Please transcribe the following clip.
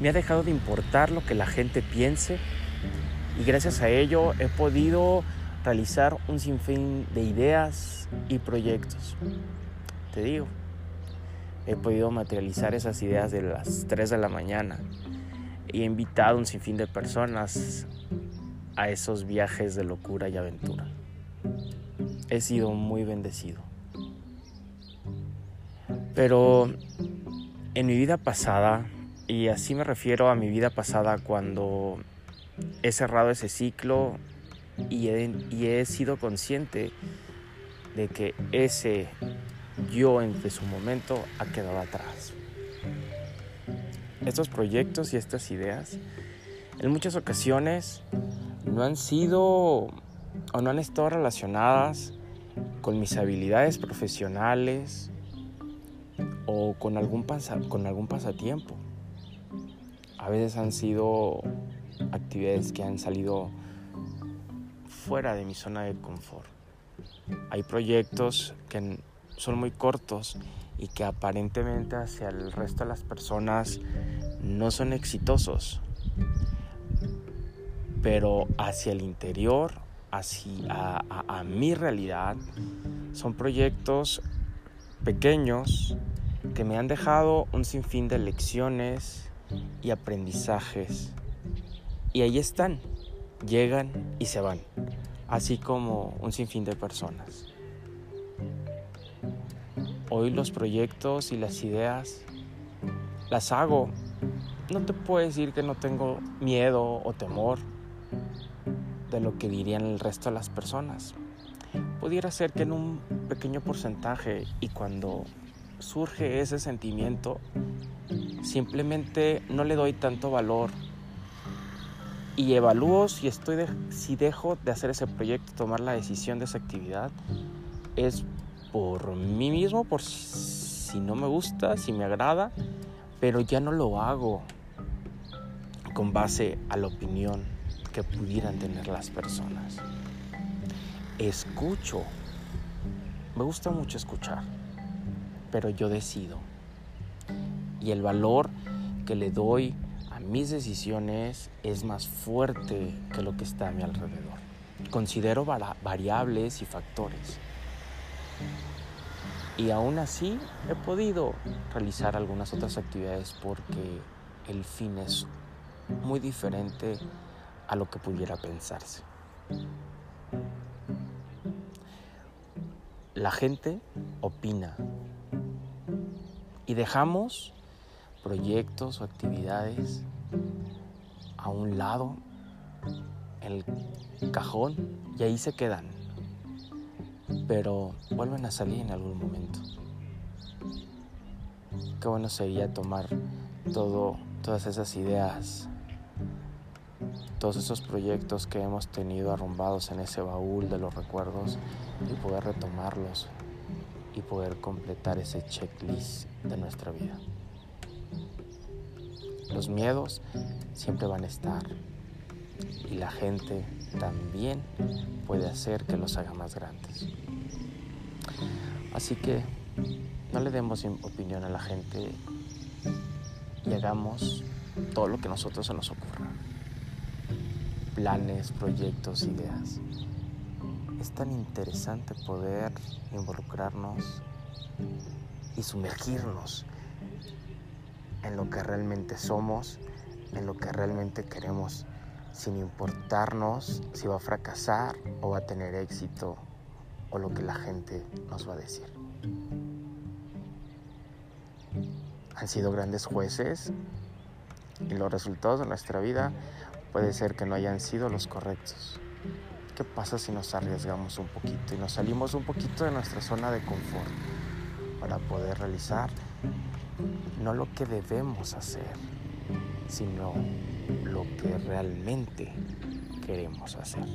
me ha dejado de importar lo que la gente piense y gracias a ello he podido realizar un sinfín de ideas y proyectos. Te digo, he podido materializar esas ideas de las 3 de la mañana y he invitado un sinfín de personas a esos viajes de locura y aventura. He sido muy bendecido. Pero en mi vida pasada, y así me refiero a mi vida pasada cuando he cerrado ese ciclo y he, sido consciente de que ese yo en su momento ha quedado atrás. Estos proyectos y estas ideas en muchas ocasiones no han sido o no han estado relacionadas con mis habilidades profesionales o con algún, con algún pasatiempo. A veces han sido actividades que han salido fuera de mi zona de confort. Hay proyectos que son muy cortos y que aparentemente hacia el resto de las personas no son exitosos, pero hacia el interior, hacia a, mi realidad, son proyectos pequeños que me han dejado un sinfín de lecciones y aprendizajes. Y ahí están, llegan y se van, así como un sinfín de personas. Hoy los proyectos y las ideas las hago. No te puedo decir que no tengo miedo o temor de lo que dirían el resto de las personas. Pudiera ser que en un pequeño porcentaje y cuando surge ese sentimiento, simplemente no le doy tanto valor y evalúo si estoy si dejo de hacer ese proyecto, tomar la decisión de esa actividad es por mí mismo, por si no me gusta, si me agrada, pero ya no lo hago con base a la opinión que pudieran tener las personas. Escucho. Me gusta mucho escuchar, pero yo decido. Y el valor que le doy a mis decisiones es más fuerte que lo que está a mi alrededor. Considero variables y factores. Y aún así he podido realizar algunas otras actividades porque el fin es muy diferente a lo que pudiera pensarse. La gente opina y dejamos proyectos o actividades a un lado en el cajón y ahí se quedan pero vuelven a salir en algún momento. Qué bueno sería tomar todo, todas esas ideas, todos esos proyectos que hemos tenido arrumbados en ese baúl de los recuerdos y poder retomarlos y poder completar ese checklist de nuestra vida. Los miedos siempre van a estar y la gente también puede hacer que los haga más grandes. Así que no le demos opinión a la gente y hagamos todo lo que a nosotros se nos ocurra. Planes, proyectos, ideas. Es tan interesante poder involucrarnos y sumergirnos en lo que realmente somos, en lo que realmente queremos sin importarnos si va a fracasar o va a tener éxito o lo que la gente nos va a decir. Han sido grandes jueces y los resultados de nuestra vida puede ser que no hayan sido los correctos. ¿Qué pasa si nos arriesgamos un poquito y nos salimos un poquito de nuestra zona de confort para poder realizar no lo que debemos hacer, sino lo que realmente queremos hacer.